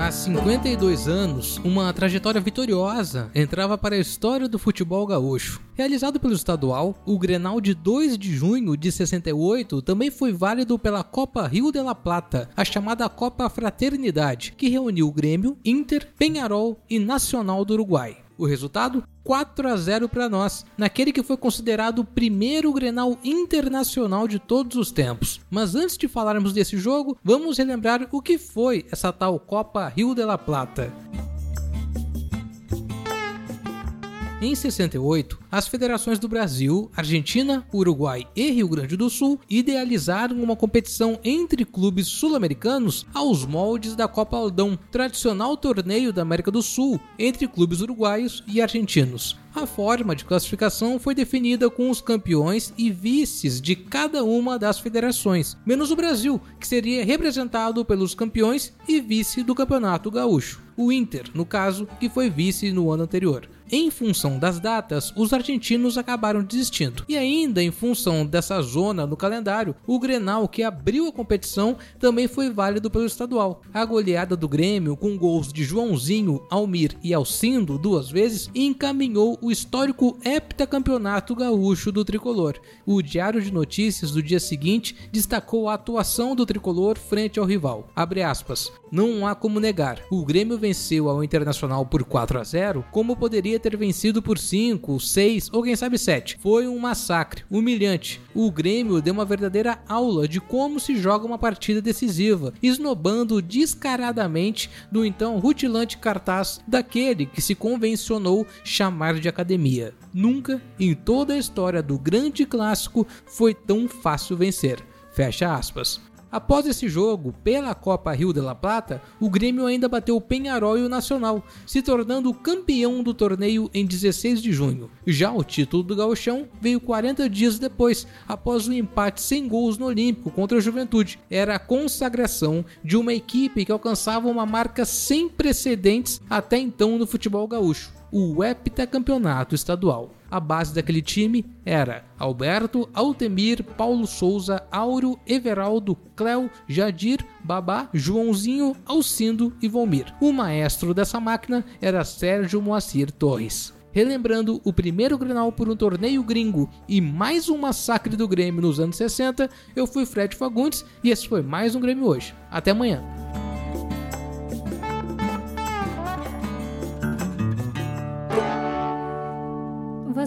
Há 52 anos, uma trajetória vitoriosa entrava para a história do futebol gaúcho. Realizado pelo estadual, o Grenal de 2 de junho de 68 também foi válido pela Copa Rio de la Plata, a chamada Copa Fraternidade, que reuniu o Grêmio, Inter, Penharol e Nacional do Uruguai. O resultado? 4 a 0 para nós, naquele que foi considerado o primeiro Grenal internacional de todos os tempos. Mas antes de falarmos desse jogo, vamos relembrar o que foi essa tal Copa Rio de la Plata. Em 68, as federações do Brasil, Argentina, Uruguai e Rio Grande do Sul idealizaram uma competição entre clubes sul-americanos aos moldes da Copa Aldão, tradicional torneio da América do Sul entre clubes uruguaios e argentinos. A forma de classificação foi definida com os campeões e vices de cada uma das federações, menos o Brasil, que seria representado pelos campeões e vice do Campeonato Gaúcho. O Inter, no caso, que foi vice no ano anterior. Em função das datas, os argentinos acabaram desistindo. E ainda em função dessa zona no calendário, o Grenal que abriu a competição também foi válido pelo estadual. A goleada do Grêmio com gols de Joãozinho, Almir e Alcindo duas vezes encaminhou o histórico heptacampeonato gaúcho do tricolor. O Diário de Notícias do dia seguinte destacou a atuação do tricolor frente ao rival. Abre aspas. Não há como negar. O Grêmio venceu ao Internacional por 4 a 0, como poderia ter vencido por 5, 6 ou quem sabe 7. Foi um massacre, humilhante. O Grêmio deu uma verdadeira aula de como se joga uma partida decisiva, esnobando descaradamente do então rutilante cartaz daquele que se convencionou chamar de academia. Nunca em toda a história do grande clássico foi tão fácil vencer. Fecha aspas. Após esse jogo, pela Copa Rio de la Plata, o Grêmio ainda bateu o Penharol e o Nacional, se tornando campeão do torneio em 16 de junho. Já o título do Gauchão veio 40 dias depois, após o um empate sem gols no Olímpico contra a Juventude. Era a consagração de uma equipe que alcançava uma marca sem precedentes até então no futebol gaúcho o heptacampeonato estadual. A base daquele time era Alberto, Altemir, Paulo Souza, Áureo, Everaldo, Cléo, Jadir, Babá, Joãozinho, Alcindo e Volmir. O maestro dessa máquina era Sérgio Moacir Torres. Relembrando o primeiro Grenal por um torneio gringo e mais um massacre do Grêmio nos anos 60, eu fui Fred Fagundes e esse foi mais um Grêmio hoje. Até amanhã.